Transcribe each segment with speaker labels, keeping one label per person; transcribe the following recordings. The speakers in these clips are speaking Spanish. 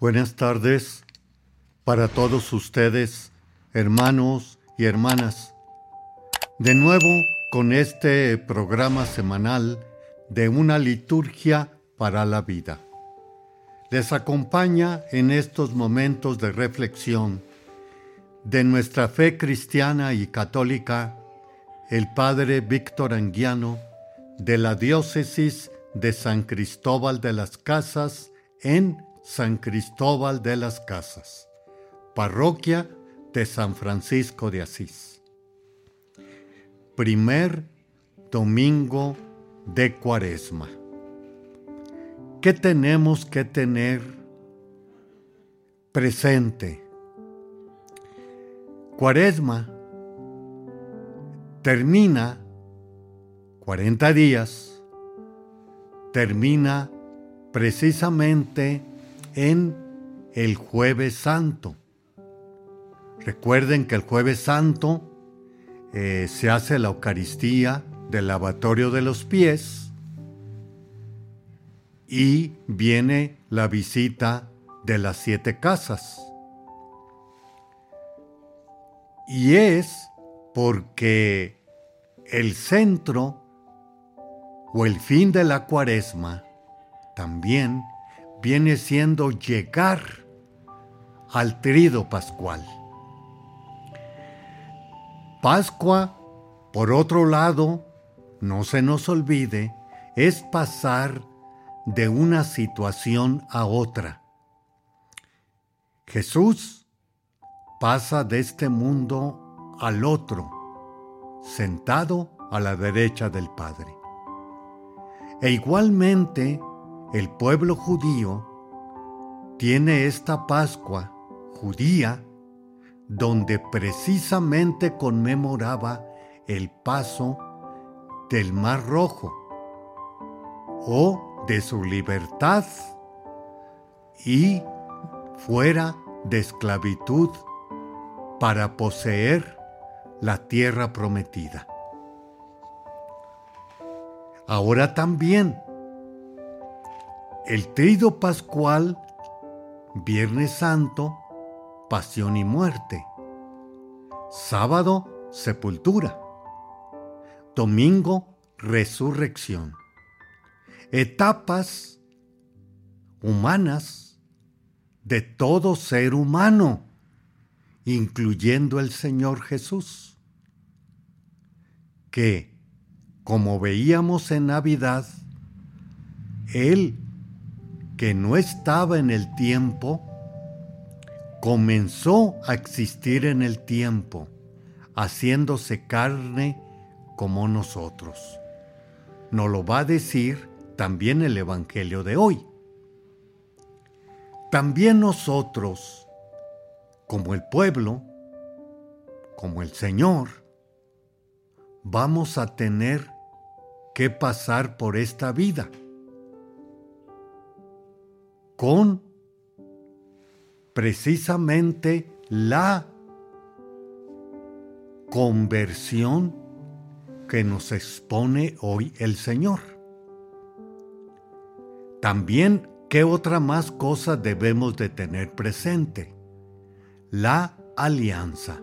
Speaker 1: Buenas tardes para todos ustedes, hermanos y hermanas. De nuevo con este programa semanal de una liturgia para la vida. Les acompaña en estos momentos de reflexión de nuestra fe cristiana y católica el Padre Víctor Anguiano de la Diócesis de San Cristóbal de las Casas en San Cristóbal de las Casas, parroquia de San Francisco de Asís. Primer domingo de Cuaresma. ¿Qué tenemos que tener presente? Cuaresma termina 40 días, termina precisamente en el jueves santo. Recuerden que el jueves santo eh, se hace la Eucaristía del lavatorio de los pies y viene la visita de las siete casas. Y es porque el centro o el fin de la cuaresma también viene siendo llegar al trido pascual. Pascua, por otro lado, no se nos olvide, es pasar de una situación a otra. Jesús pasa de este mundo al otro, sentado a la derecha del Padre. E igualmente, el pueblo judío tiene esta Pascua judía donde precisamente conmemoraba el paso del Mar Rojo o de su libertad y fuera de esclavitud para poseer la tierra prometida. Ahora también el trido pascual, Viernes Santo, pasión y muerte. Sábado, sepultura. Domingo, resurrección. Etapas humanas de todo ser humano, incluyendo el Señor Jesús, que, como veíamos en Navidad, Él que no estaba en el tiempo, comenzó a existir en el tiempo, haciéndose carne como nosotros. Nos lo va a decir también el Evangelio de hoy. También nosotros, como el pueblo, como el Señor, vamos a tener que pasar por esta vida con precisamente la conversión que nos expone hoy el Señor. También, ¿qué otra más cosa debemos de tener presente? La alianza.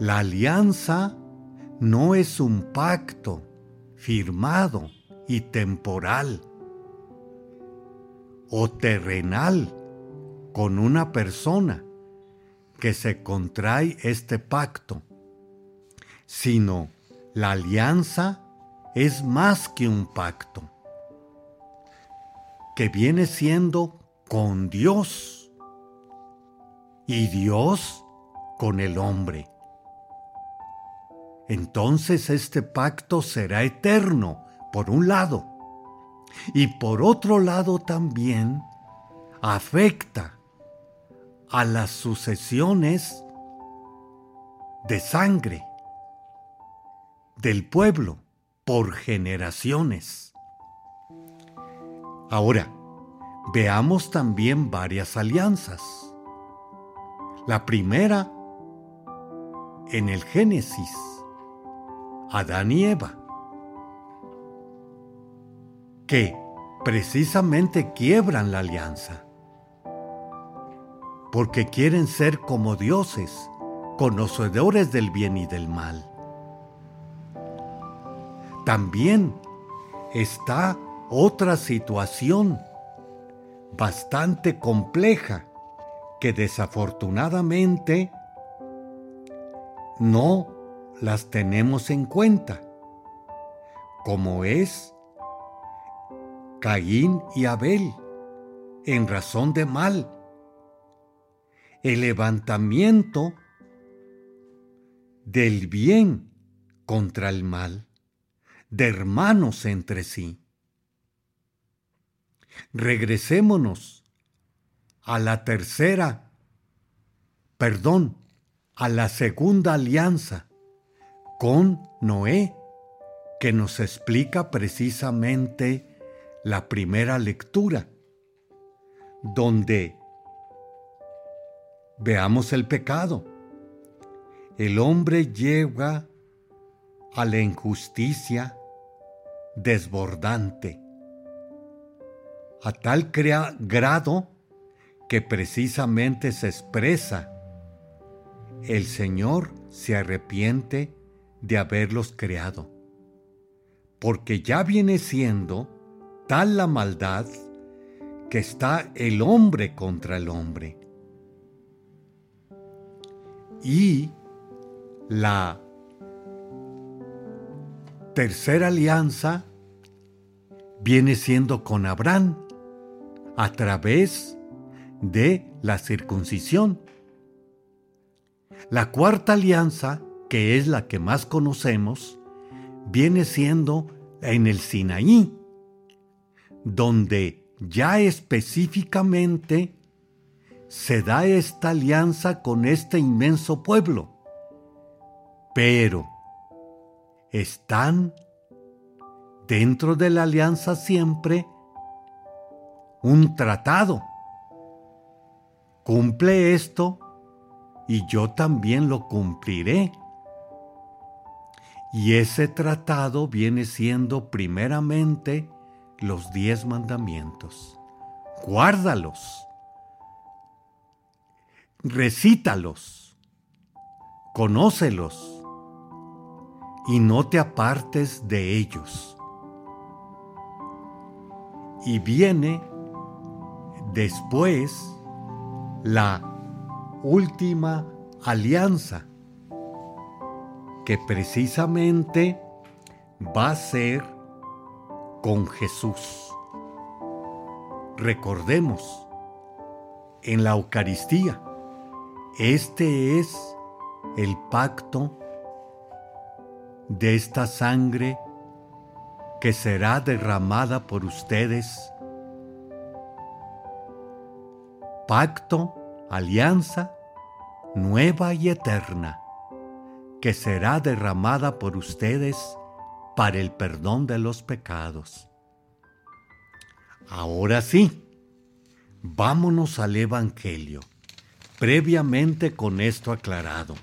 Speaker 1: La alianza no es un pacto firmado y temporal o terrenal con una persona que se contrae este pacto, sino la alianza es más que un pacto, que viene siendo con Dios y Dios con el hombre. Entonces este pacto será eterno, por un lado, y por otro lado también afecta a las sucesiones de sangre del pueblo por generaciones. Ahora, veamos también varias alianzas. La primera en el Génesis, Adán y Eva que precisamente quiebran la alianza. porque quieren ser como dioses, conocedores del bien y del mal. También está otra situación bastante compleja que desafortunadamente no las tenemos en cuenta, como es Caín y Abel, en razón de mal, el levantamiento del bien contra el mal, de hermanos entre sí. Regresémonos a la tercera, perdón, a la segunda alianza con Noé, que nos explica precisamente la primera lectura, donde veamos el pecado. El hombre llega a la injusticia desbordante, a tal grado que precisamente se expresa, el Señor se arrepiente de haberlos creado, porque ya viene siendo tal la maldad que está el hombre contra el hombre. Y la tercera alianza viene siendo con Abraham a través de la circuncisión. La cuarta alianza, que es la que más conocemos, viene siendo en el Sinaí, donde ya específicamente se da esta alianza con este inmenso pueblo. Pero están dentro de la alianza siempre un tratado. Cumple esto y yo también lo cumpliré. Y ese tratado viene siendo primeramente los diez mandamientos. Guárdalos. Recítalos. Conócelos y no te apartes de ellos. Y viene después la última alianza, que precisamente va a ser con Jesús. Recordemos, en la Eucaristía, este es el pacto de esta sangre que será derramada por ustedes. Pacto, alianza, nueva y eterna, que será derramada por ustedes para el perdón de los pecados. Ahora sí, vámonos al Evangelio, previamente con esto aclarado.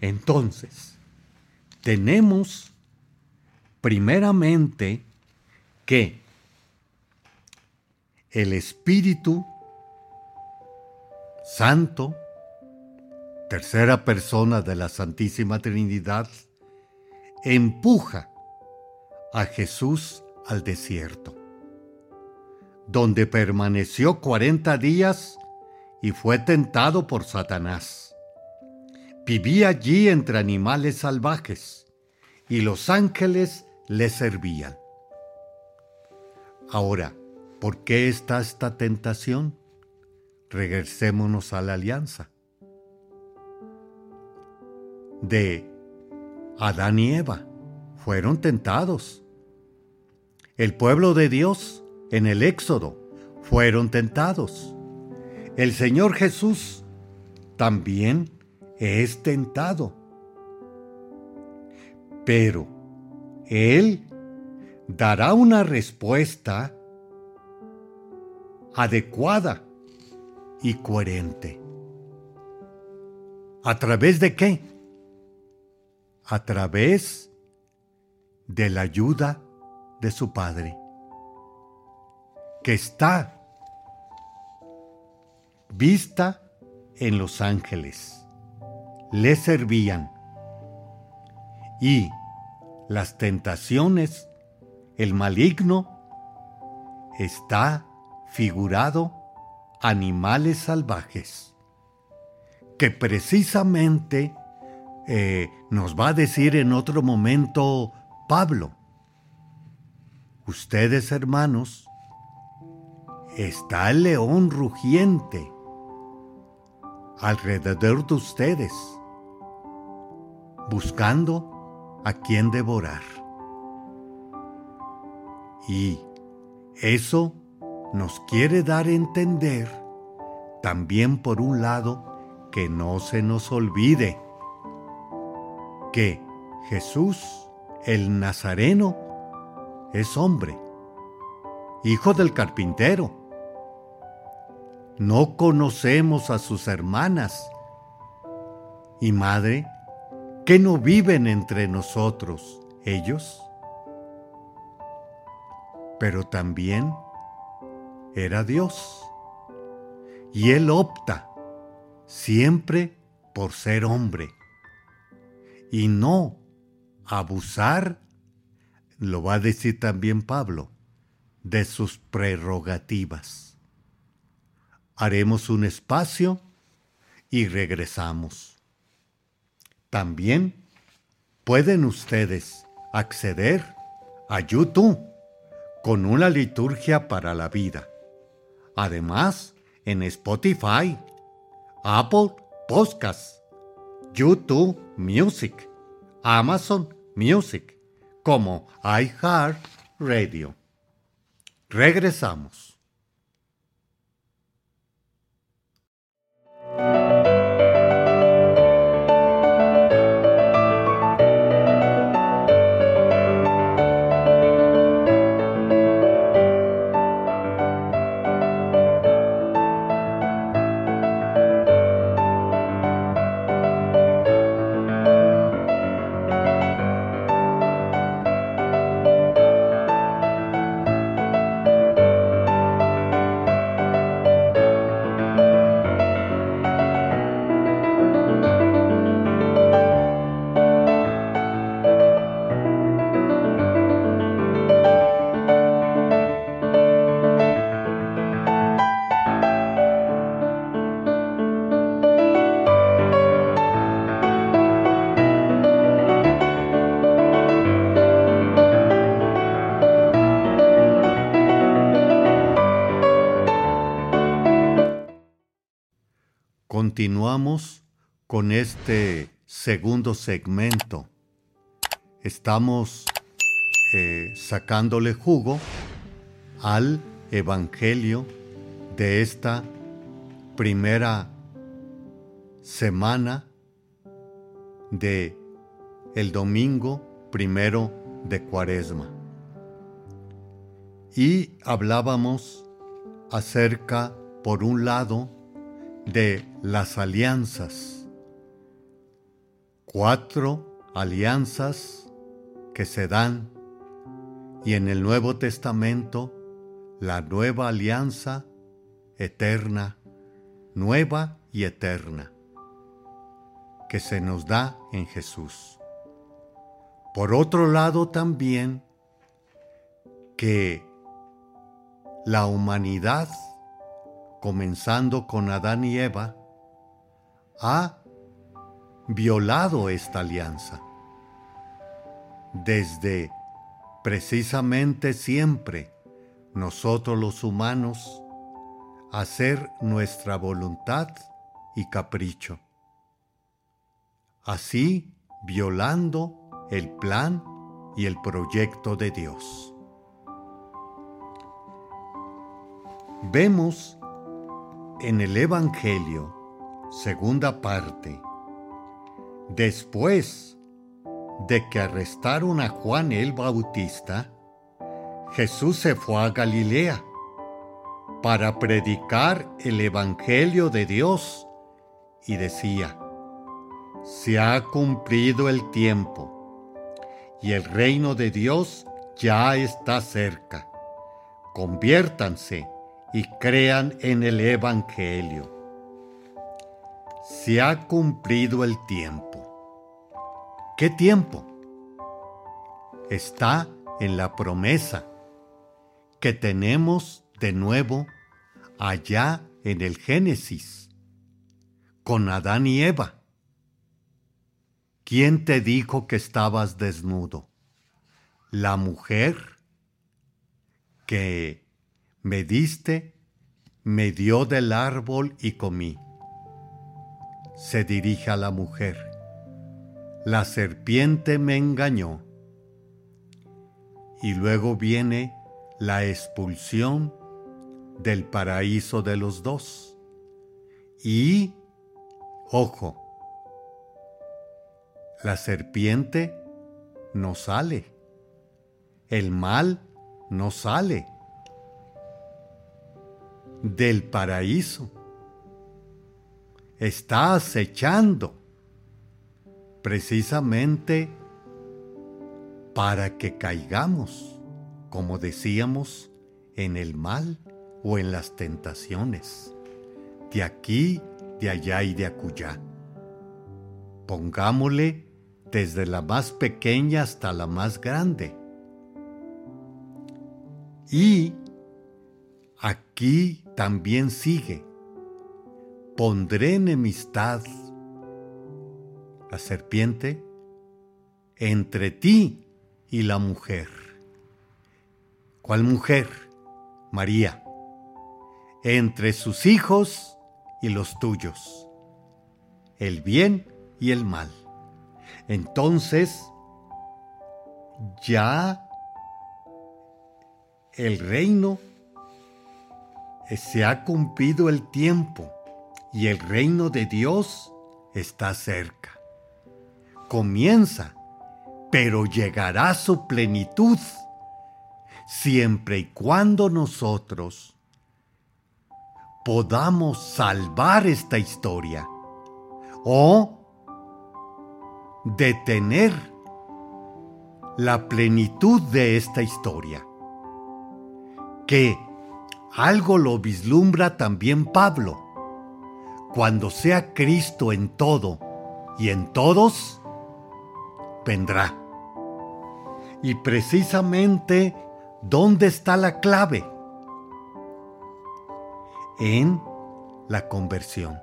Speaker 1: Entonces, tenemos primeramente que el Espíritu Santo, tercera persona de la Santísima Trinidad, empuja a Jesús al desierto, donde permaneció cuarenta días y fue tentado por Satanás. Vivía allí entre animales salvajes y los ángeles le servían. Ahora, ¿por qué está esta tentación? Regresémonos a la alianza. De Adán y Eva fueron tentados. El pueblo de Dios en el Éxodo fueron tentados. El Señor Jesús también es tentado. Pero Él dará una respuesta adecuada y coherente. ¿A través de qué? A través de la ayuda de su Padre, que está vista en los ángeles. Le servían. Y las tentaciones, el maligno, está figurado animales salvajes, que precisamente eh, nos va a decir en otro momento Pablo. Ustedes, hermanos, está el león rugiente alrededor de ustedes, buscando a quien devorar. Y eso nos quiere dar a entender, también por un lado, que no se nos olvide que Jesús, el Nazareno, es hombre, hijo del carpintero. No conocemos a sus hermanas y madre que no viven entre nosotros ellos. Pero también era Dios. Y Él opta siempre por ser hombre y no abusar, lo va a decir también Pablo, de sus prerrogativas. Haremos un espacio y regresamos. También pueden ustedes acceder a YouTube con una liturgia para la vida. Además, en Spotify, Apple Podcasts, YouTube Music, Amazon Music, como iHeart Radio. Regresamos. Con este segundo segmento. Estamos eh, sacándole jugo al Evangelio de esta primera semana de el domingo primero de Cuaresma. Y hablábamos acerca, por un lado, de las alianzas. Cuatro alianzas que se dan y en el Nuevo Testamento la nueva alianza eterna, nueva y eterna, que se nos da en Jesús. Por otro lado también que la humanidad comenzando con Adán y Eva, ha violado esta alianza. Desde precisamente siempre nosotros los humanos hacer nuestra voluntad y capricho. Así violando el plan y el proyecto de Dios. Vemos en el Evangelio, segunda parte, después de que arrestaron a Juan el Bautista, Jesús se fue a Galilea para predicar el Evangelio de Dios y decía, se ha cumplido el tiempo y el reino de Dios ya está cerca. Conviértanse y crean en el Evangelio. Se ha cumplido el tiempo. ¿Qué tiempo? Está en la promesa que tenemos de nuevo allá en el Génesis, con Adán y Eva. ¿Quién te dijo que estabas desnudo? La mujer que me diste, me dio del árbol y comí. Se dirige a la mujer. La serpiente me engañó. Y luego viene la expulsión del paraíso de los dos. Y, ojo, la serpiente no sale, el mal no sale del paraíso. Está acechando precisamente para que caigamos, como decíamos, en el mal o en las tentaciones, de aquí, de allá y de acullá. Pongámosle desde la más pequeña hasta la más grande. Y aquí también sigue, pondré enemistad, la serpiente, entre ti y la mujer. ¿Cuál mujer? María entre sus hijos y los tuyos, el bien y el mal. Entonces, ya el reino se ha cumplido el tiempo y el reino de Dios está cerca. Comienza, pero llegará su plenitud siempre y cuando nosotros podamos salvar esta historia o detener la plenitud de esta historia. Que algo lo vislumbra también Pablo. Cuando sea Cristo en todo y en todos, vendrá. Y precisamente, ¿dónde está la clave? en la conversión.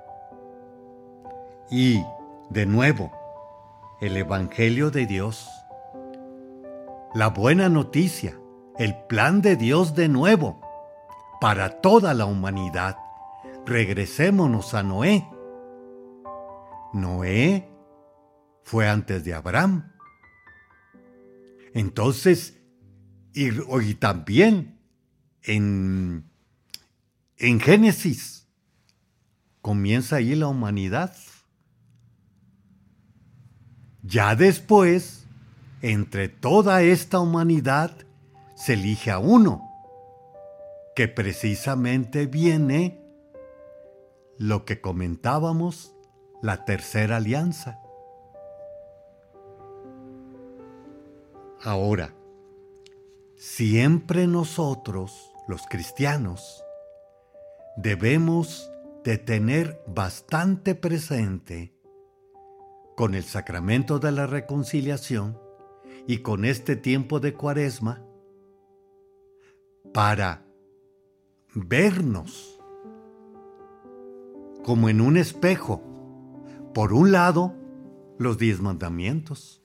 Speaker 1: Y, de nuevo, el Evangelio de Dios, la buena noticia, el plan de Dios de nuevo, para toda la humanidad. Regresémonos a Noé. Noé fue antes de Abraham. Entonces, y, también en en Génesis comienza ahí la humanidad. Ya después, entre toda esta humanidad, se elige a uno, que precisamente viene lo que comentábamos, la tercera alianza. Ahora, siempre nosotros, los cristianos, debemos de tener bastante presente con el sacramento de la reconciliación y con este tiempo de cuaresma para vernos como en un espejo. Por un lado, los diez mandamientos.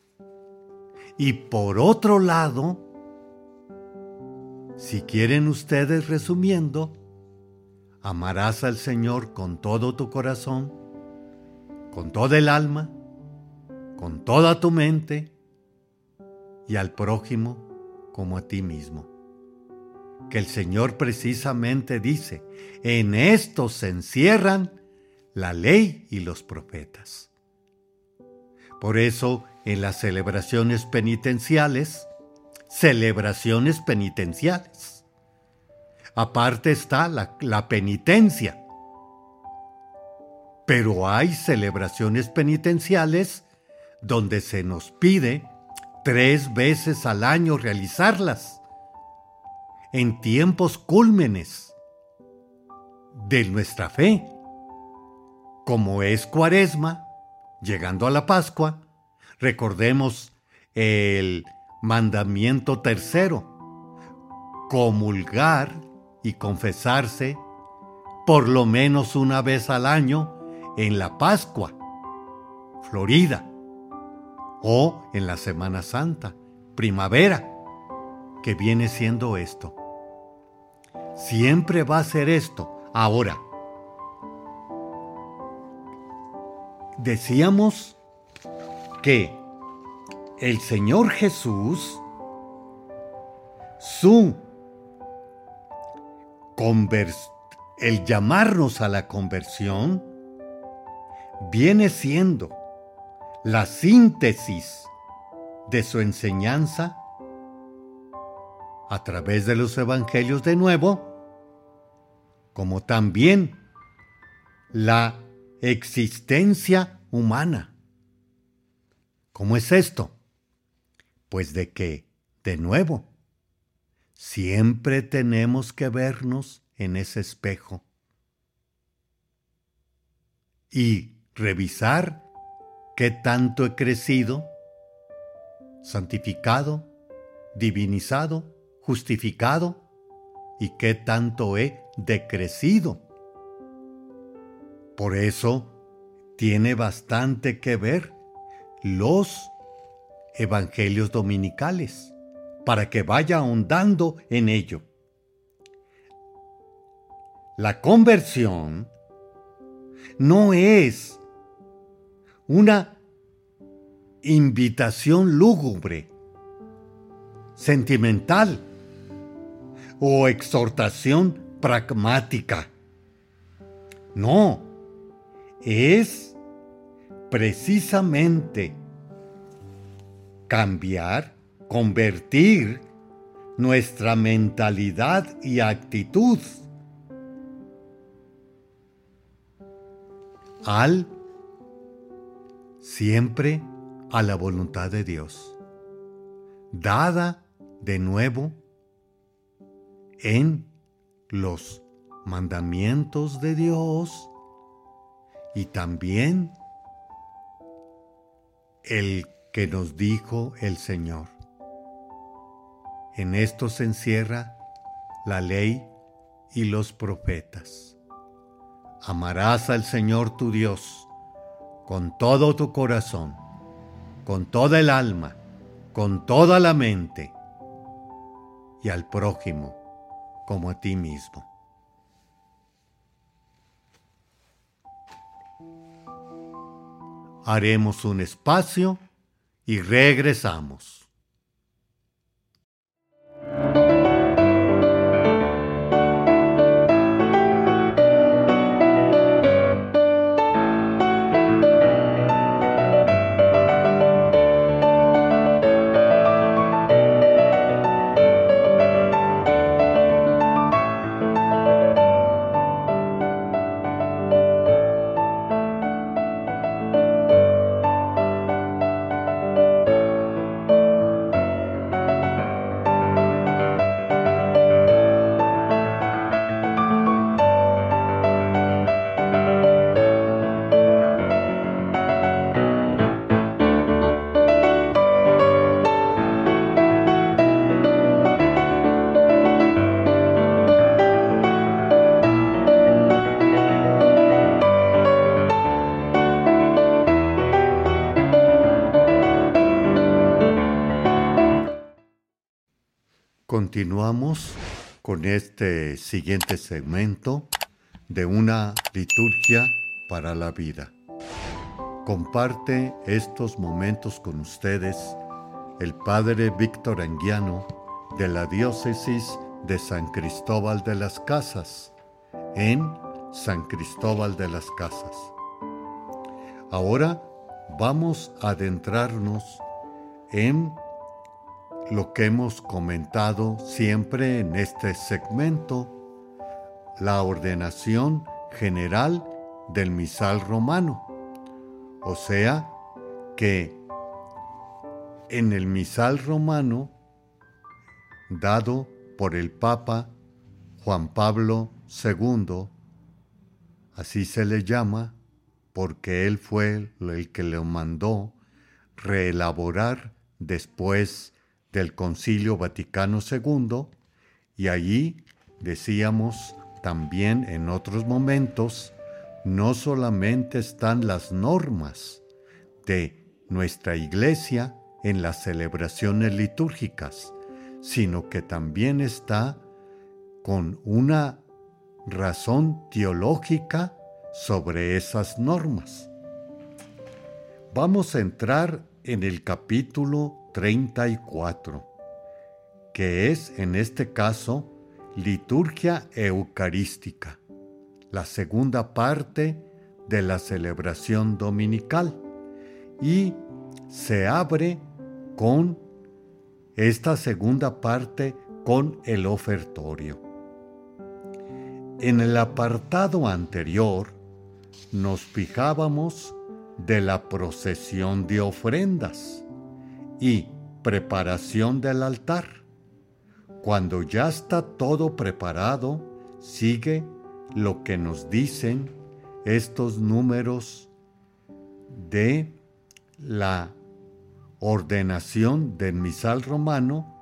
Speaker 1: Y por otro lado, si quieren ustedes resumiendo, Amarás al Señor con todo tu corazón, con toda el alma, con toda tu mente y al prójimo como a ti mismo. Que el Señor precisamente dice, en esto se encierran la ley y los profetas. Por eso, en las celebraciones penitenciales, celebraciones penitenciales, Aparte está la, penitencia. Pero hay celebraciones penitenciales donde se nos pide tres veces al año realizarlas, en tiempos cúlmenes de nuestra fe. como es cuaresma, llegando a la Pascua, recordemos el mandamiento tercero, comulgar y confesarse por lo menos una vez al año en la Pascua, Florida, o en la Semana Santa, primavera, que viene siendo esto. Siempre va a ser esto. Ahora, decíamos que el Señor Jesús, su el llamarnos a la conversión, viene siendo la síntesis de su enseñanza a través de los evangelios de nuevo, como también la existencia humana. ¿Cómo es esto? Pues de que, de nuevo, siempre tenemos que vernos en ese espejo y revisar qué tanto he crecido, santificado, divinizado, justificado y qué tanto he decrecido por eso tiene bastante que ver los evangelios dominicales, para que vaya ahondando en ello. La conversión no es una invitación lúgubre, sentimental o exhortación pragmática. No, es precisamente cambiar, convertir nuestra mentalidad y actitud al siempre a la voluntad de Dios, dada de nuevo en los mandamientos de Dios y también el que nos dijo el Señor. En esto se encierra la ley y los profetas. Amarás al Señor tu Dios con todo tu corazón, con toda el alma, con toda la mente, y al prójimo como a ti mismo. Haremos un espacio y regresamos. Con este siguiente segmento de una liturgia para la vida. Comparte estos momentos con ustedes el Padre Víctor Anguiano de la Diócesis de San Cristóbal de las Casas, en San Cristóbal de las Casas. Ahora vamos a adentrarnos en lo que hemos comentado siempre en este segmento, la ordenación general del misal romano. O sea, que en el misal romano, dado por el Papa Juan Pablo II, así se le llama, porque él fue el que lo mandó reelaborar después del Concilio Vaticano II y allí decíamos también en otros momentos, no solamente están las normas de nuestra iglesia en las celebraciones litúrgicas, sino que también está con una razón teológica sobre esas normas. Vamos a entrar en el capítulo 34, que es en este caso liturgia eucarística, la segunda parte de la celebración dominical, y se abre con esta segunda parte con el ofertorio. En el apartado anterior nos fijábamos de la procesión de ofrendas y preparación del altar. Cuando ya está todo preparado, sigue lo que nos dicen estos números de la ordenación del misal romano,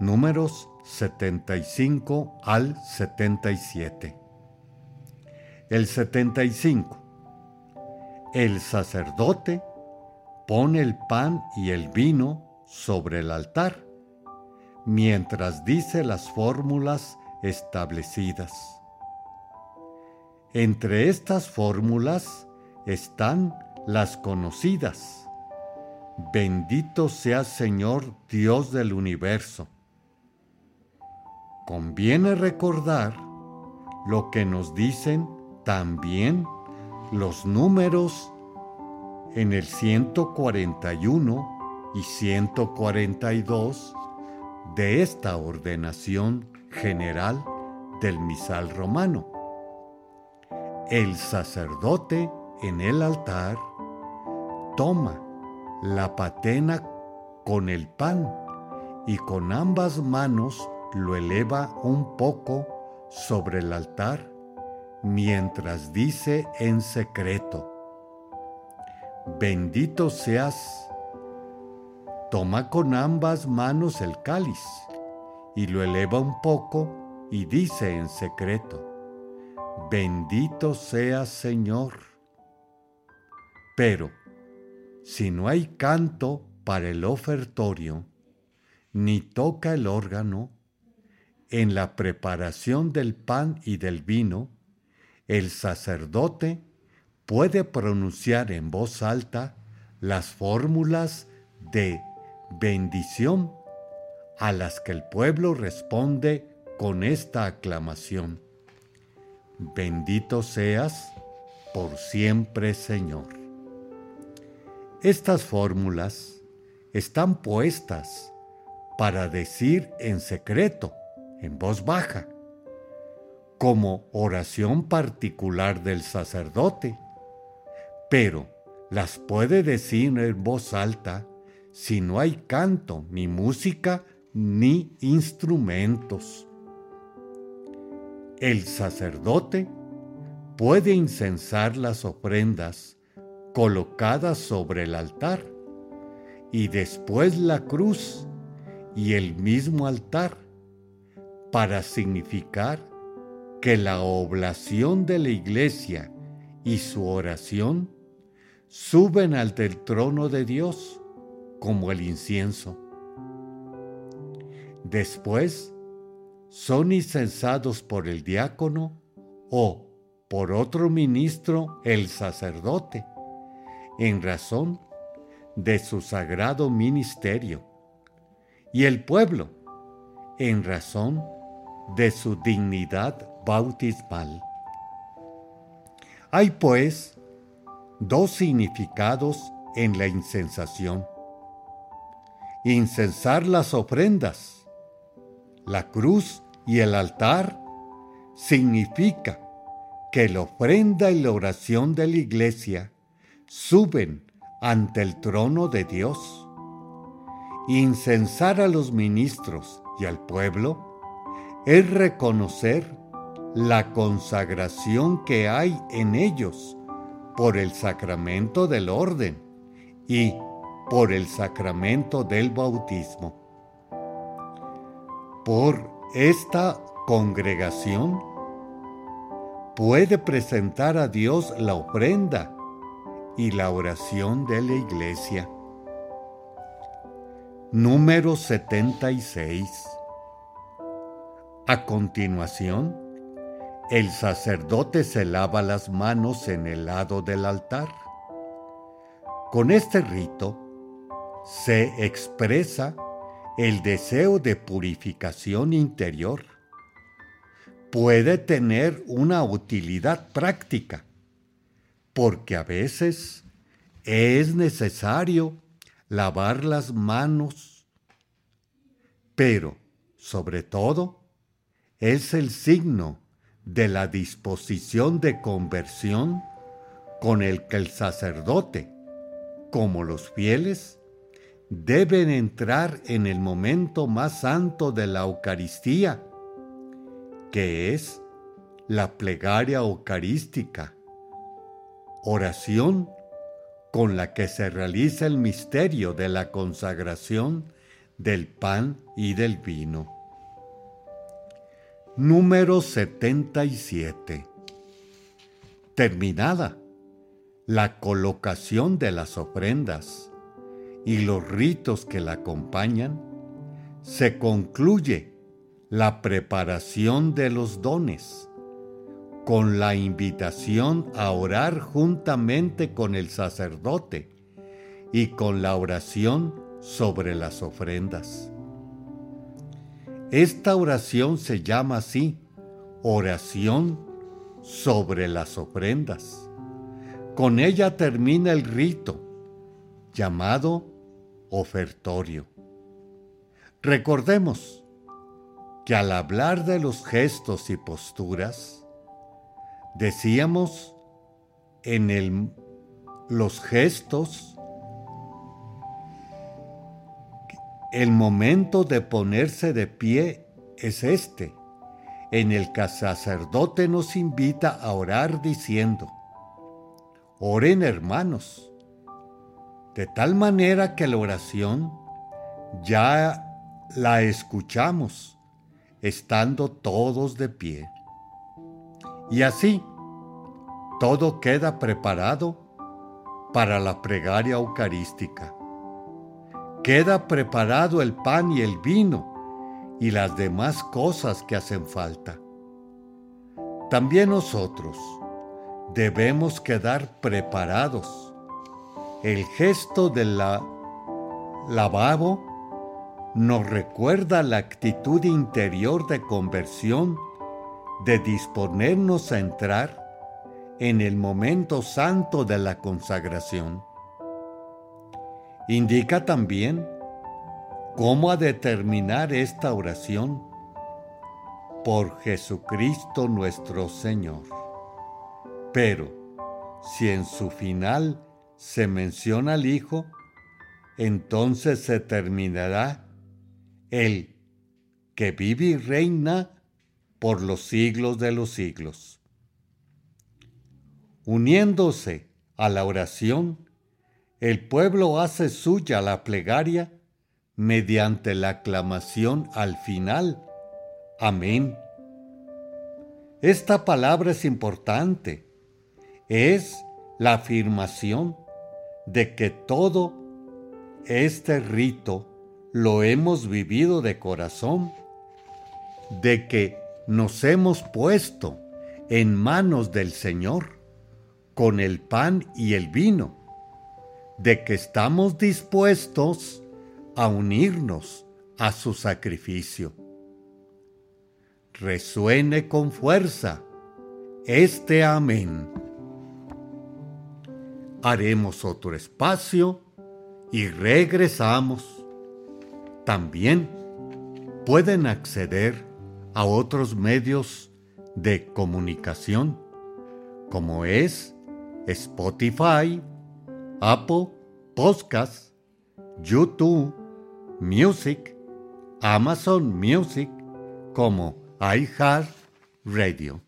Speaker 1: números 75 al 77. El 75. El sacerdote pone el pan y el vino sobre el altar, mientras dice las fórmulas establecidas. Entre estas fórmulas están las conocidas. Bendito sea Señor Dios del universo. Conviene recordar lo que nos dicen también los números en el 141 y 142 de esta ordenación general del misal romano. El sacerdote en el altar toma la patena con el pan y con ambas manos lo eleva un poco sobre el altar mientras dice en secreto, bendito seas, toma con ambas manos el cáliz y lo eleva un poco y dice en secreto, bendito seas Señor. Pero, si no hay canto para el ofertorio, ni toca el órgano, en la preparación del pan y del vino, el sacerdote puede pronunciar en voz alta las fórmulas de bendición a las que el pueblo responde con esta aclamación. Bendito seas por siempre, Señor. Estas fórmulas están puestas para decir en secreto, en voz baja, como oración particular del sacerdote, pero las puede decir en voz alta si no hay canto, ni música, ni instrumentos. El sacerdote puede incensar las ofrendas colocadas sobre el altar y después la cruz y el mismo altar para significar que la oblación de la iglesia y su oración suben al del trono de Dios como el incienso. Después son incensados por el diácono o por otro ministro el sacerdote, en razón de su sagrado ministerio, y el pueblo, en razón de su dignidad bautismal. Hay pues dos significados en la incensación. Incensar las ofrendas, la cruz y el altar significa que la ofrenda y la oración de la iglesia suben ante el trono de Dios. Incensar a los ministros y al pueblo es reconocer la consagración que hay en ellos por el sacramento del orden y por el sacramento del bautismo. Por esta congregación puede presentar a Dios la ofrenda y la oración de la iglesia. Número 76. A continuación, el sacerdote se lava las manos en el lado del altar. Con este rito se expresa el deseo de purificación interior. Puede tener una utilidad práctica, porque a veces es necesario lavar las manos, pero sobre todo es el signo de la disposición de conversión con el que el sacerdote, como los fieles, deben entrar en el momento más santo de la Eucaristía, que es la plegaria eucarística, oración con la que se realiza el misterio de la consagración del pan y del vino. Número 77. Terminada la colocación de las ofrendas y los ritos que la acompañan, se concluye la preparación de los dones con la invitación a orar juntamente con el sacerdote y con la oración sobre las ofrendas. Esta oración se llama así, oración sobre las ofrendas. Con ella termina el rito, llamado ofertorio. Recordemos que al hablar de los gestos y posturas, decíamos en el, los gestos, el momento de ponerse de pie es este, en el que el sacerdote nos invita a orar diciendo, oren hermanos, de tal manera que la oración ya la escuchamos estando todos de pie. Y así, todo queda preparado para la plegaria eucarística. Queda preparado el pan y el vino y las demás cosas que hacen falta. También nosotros debemos quedar preparados el gesto del lavabo nos recuerda la actitud interior de conversión de disponernos a entrar en el momento santo de la consagración. Indica también cómo a determinar esta oración por Jesucristo nuestro Señor. Pero si en su final se menciona al Hijo, entonces se terminará el que vive y reina por los siglos de los siglos. Uniéndose a la oración, el pueblo hace suya la plegaria mediante la aclamación al final. Amén. Esta palabra es importante. Es la afirmación de que todo este rito lo hemos vivido de corazón, de que nos hemos puesto en manos del Señor con el pan y el vino, de que estamos dispuestos a unirnos a su sacrificio. Resuene con fuerza este amén haremos otro espacio y regresamos. También pueden acceder a otros medios de comunicación como es Spotify, Apple Podcasts, YouTube Music, Amazon Music como iHeart Radio.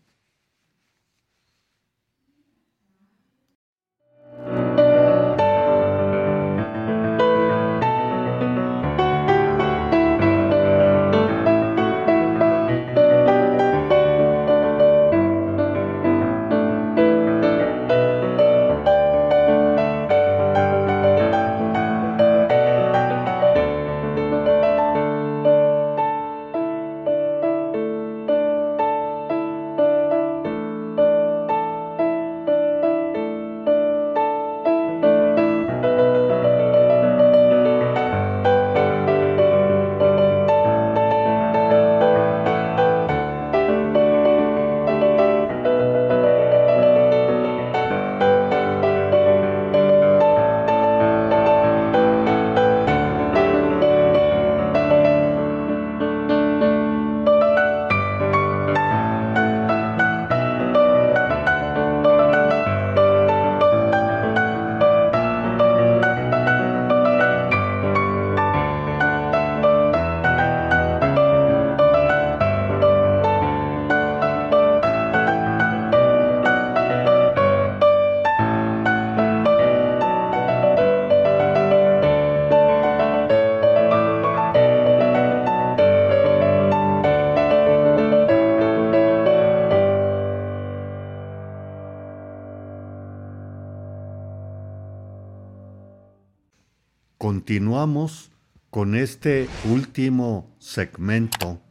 Speaker 1: Continuamos con este último segmento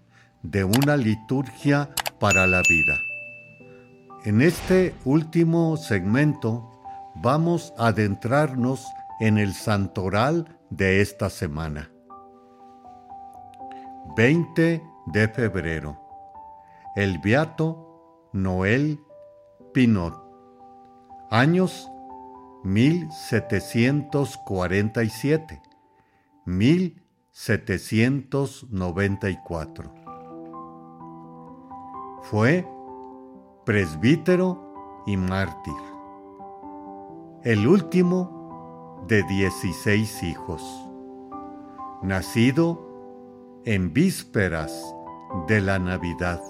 Speaker 1: de una liturgia para la vida. En este último segmento vamos a adentrarnos en el santoral de esta semana. 20 de febrero. El Beato Noel Pinot. Años 1747. 1794. Fue presbítero y mártir. El último de 16 hijos. Nacido en vísperas de la Navidad.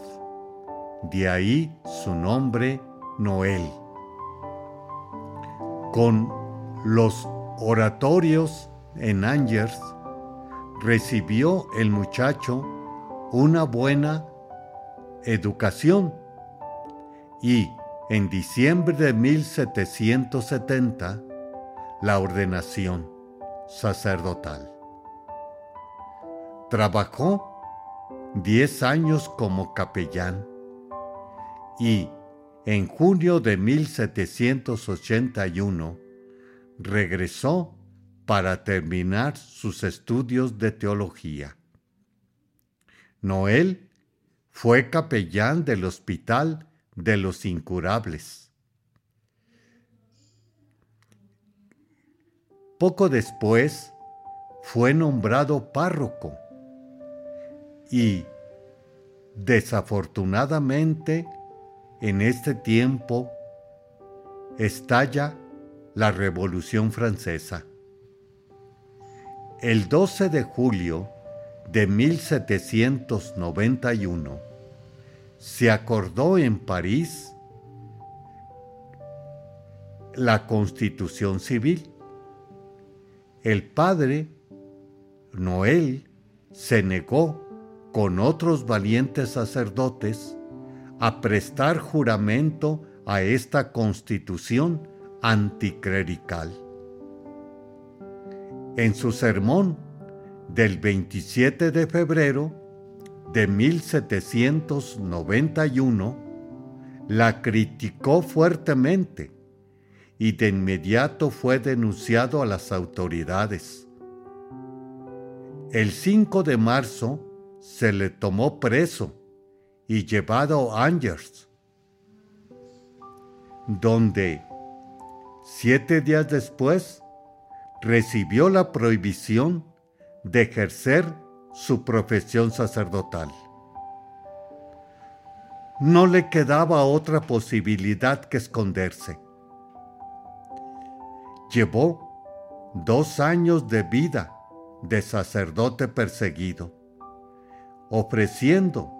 Speaker 1: De ahí su nombre Noel. Con los oratorios en Angers, recibió el muchacho una buena educación y en diciembre de 1770 la ordenación sacerdotal. Trabajó 10 años como capellán y en junio de 1781 regresó para terminar sus estudios de teología. Noel fue capellán del Hospital de los Incurables. Poco después fue nombrado párroco y desafortunadamente en este tiempo estalla la Revolución Francesa. El 12 de julio de 1791 se acordó en París la constitución civil. El padre Noel se negó con otros valientes sacerdotes a prestar juramento a esta constitución anticlerical. En su sermón del 27 de febrero de 1791, la criticó fuertemente y de inmediato fue denunciado a las autoridades. El 5 de marzo se le tomó preso y llevado a Angers, donde siete días después recibió la prohibición de ejercer su profesión sacerdotal. No le quedaba otra posibilidad que esconderse. Llevó dos años de vida de sacerdote perseguido, ofreciendo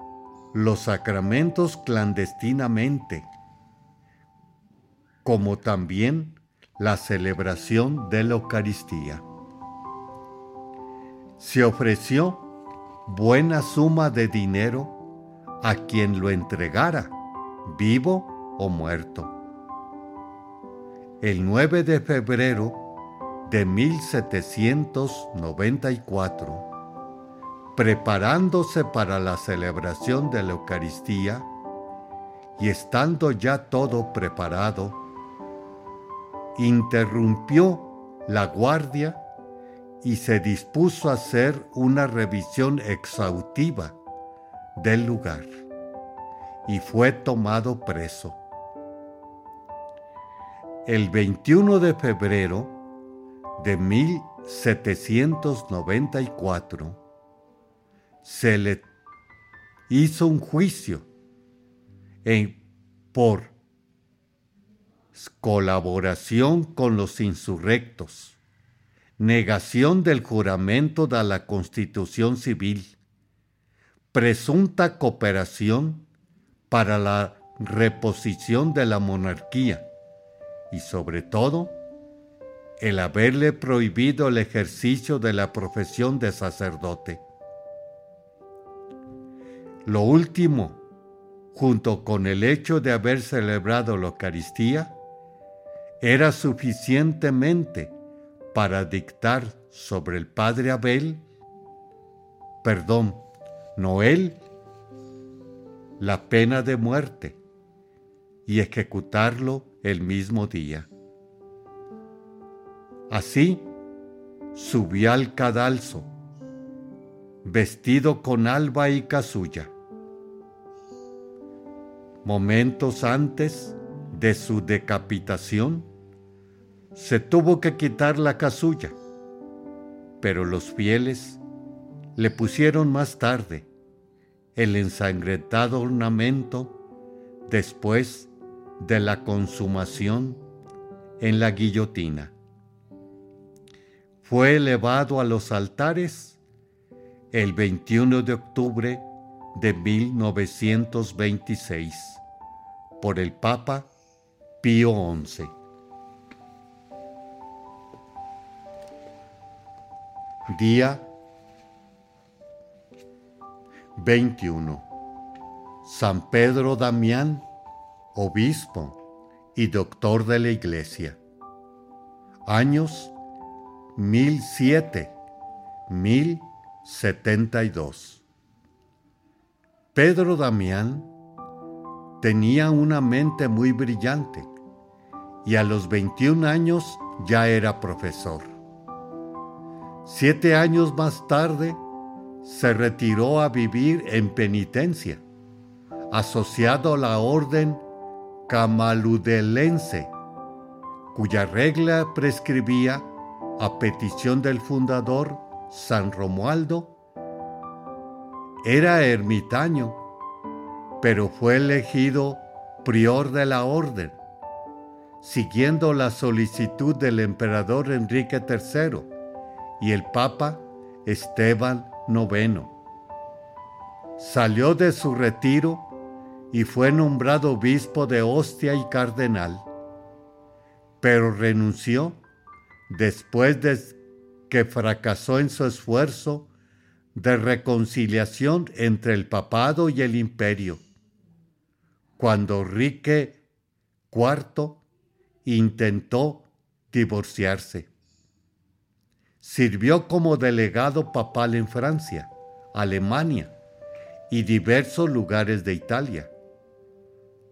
Speaker 1: los sacramentos clandestinamente, como también la celebración de la Eucaristía. Se ofreció buena suma de dinero a quien lo entregara, vivo o muerto. El 9 de febrero de 1794, preparándose para la celebración de la Eucaristía y estando ya todo preparado, interrumpió la guardia y se dispuso a hacer una revisión exhaustiva del lugar y fue tomado preso. El 21 de febrero de 1794 se le hizo un juicio en, por colaboración con los insurrectos, negación del juramento de la Constitución Civil, presunta cooperación para la reposición de la monarquía y sobre todo el haberle prohibido el ejercicio de la profesión de sacerdote. Lo último, junto con el hecho de haber celebrado la Eucaristía, era suficientemente para dictar sobre el padre Abel, perdón, Noel, la pena de muerte y ejecutarlo el mismo día. Así subió al cadalso, vestido con alba y casulla. Momentos antes de su decapitación, se tuvo que quitar la casulla, pero los fieles le pusieron más tarde el ensangrentado ornamento después de la consumación en la guillotina. Fue elevado a los altares el 21 de octubre de 1926 por el Papa Pío XI. Día 21. San Pedro Damián, obispo y doctor de la Iglesia. Años 1007, 1072. Pedro Damián tenía una mente muy brillante y a los 21 años ya era profesor. Siete años más tarde se retiró a vivir en penitencia, asociado a la orden camaludelense, cuya regla prescribía, a petición del fundador San Romualdo, era ermitaño, pero fue elegido prior de la orden, siguiendo la solicitud del emperador Enrique III y el Papa Esteban IX. Salió de su retiro y fue nombrado obispo de Ostia y cardenal, pero renunció después de que fracasó en su esfuerzo de reconciliación entre el papado y el imperio, cuando Enrique IV intentó divorciarse. Sirvió como delegado papal en Francia, Alemania y diversos lugares de Italia.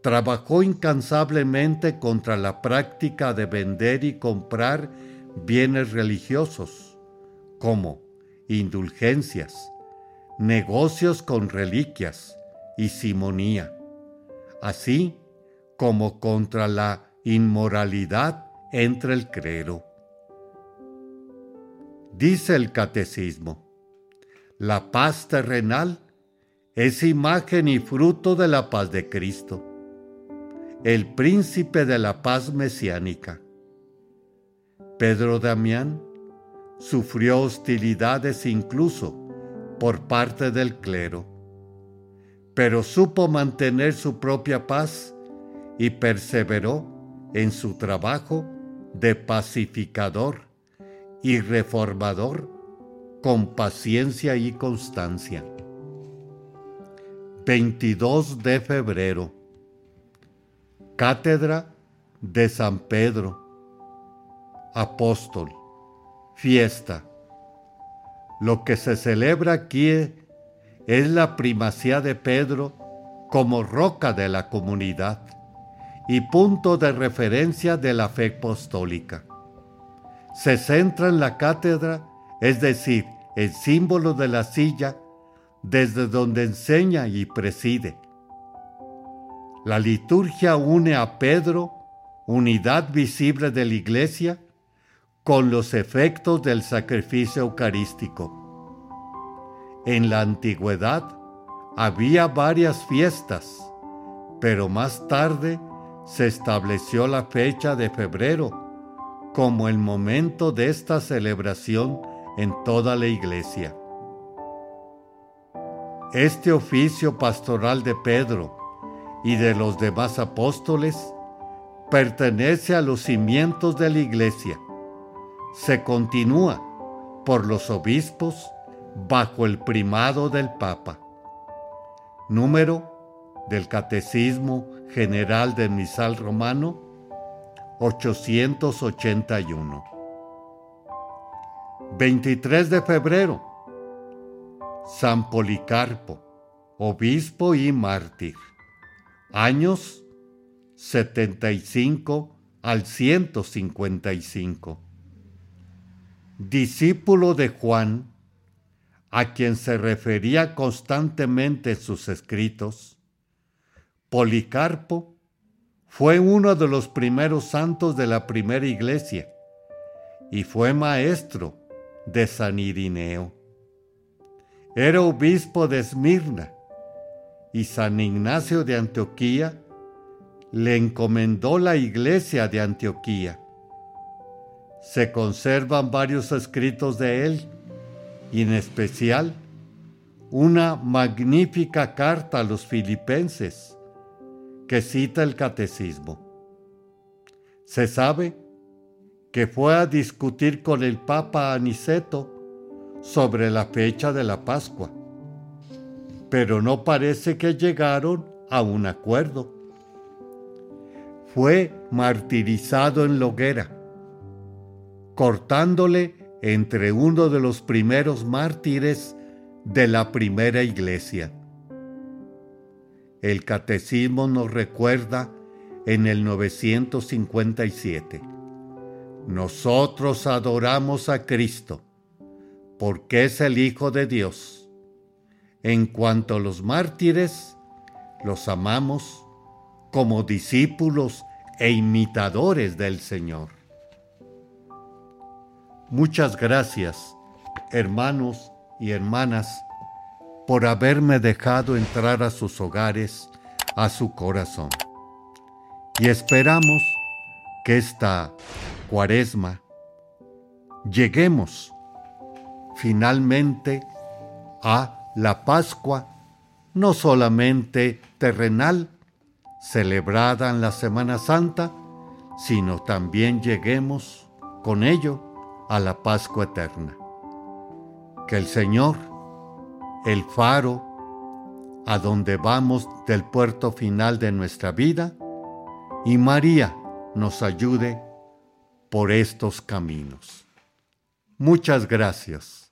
Speaker 1: Trabajó incansablemente contra la práctica de vender y comprar bienes religiosos, como indulgencias, negocios con reliquias y simonía, así como contra la inmoralidad entre el clero. Dice el catecismo, la paz terrenal es imagen y fruto de la paz de Cristo, el príncipe de la paz mesiánica. Pedro Damián sufrió hostilidades incluso por parte del clero, pero supo mantener su propia paz y perseveró en su trabajo de pacificador y reformador con paciencia y constancia. 22 de febrero. Cátedra de San Pedro. Apóstol. Fiesta. Lo que se celebra aquí es la primacía de Pedro como roca de la comunidad y punto de referencia de la fe apostólica se centra en la cátedra, es decir, el símbolo de la silla, desde donde enseña y preside. La liturgia une a Pedro, unidad visible de la iglesia, con los efectos del sacrificio eucarístico. En la antigüedad había varias fiestas, pero más tarde se estableció la fecha de febrero como el momento de esta celebración en toda la iglesia. Este oficio pastoral de Pedro y de los demás apóstoles pertenece a los cimientos de la iglesia. Se continúa por los obispos bajo el primado del Papa. Número del Catecismo General del Misal Romano 881. 23 de febrero, San Policarpo, obispo y mártir. Años 75 al 155. Discípulo de Juan, a quien se refería constantemente en sus escritos, Policarpo fue uno de los primeros santos de la primera iglesia y fue maestro de San Irineo. Era obispo de Esmirna y San Ignacio de Antioquía le encomendó la iglesia de Antioquía. Se conservan varios escritos de él y en especial una magnífica carta a los filipenses que cita el catecismo. Se sabe que fue a discutir con el Papa Aniceto sobre la fecha de la Pascua, pero no parece que llegaron a un acuerdo. Fue martirizado en Loguera, cortándole entre uno de los primeros mártires de la primera iglesia. El catecismo nos recuerda en el 957. Nosotros adoramos a Cristo porque es el Hijo de Dios. En cuanto a los mártires, los amamos como discípulos e imitadores del Señor. Muchas gracias, hermanos y hermanas, por haberme dejado entrar a sus hogares, a su corazón. Y esperamos que esta cuaresma lleguemos finalmente a la Pascua, no solamente terrenal, celebrada en la Semana Santa, sino también lleguemos con ello a la Pascua eterna. Que el Señor, el faro, a donde vamos del puerto final de nuestra vida, y María nos ayude por estos caminos. Muchas gracias.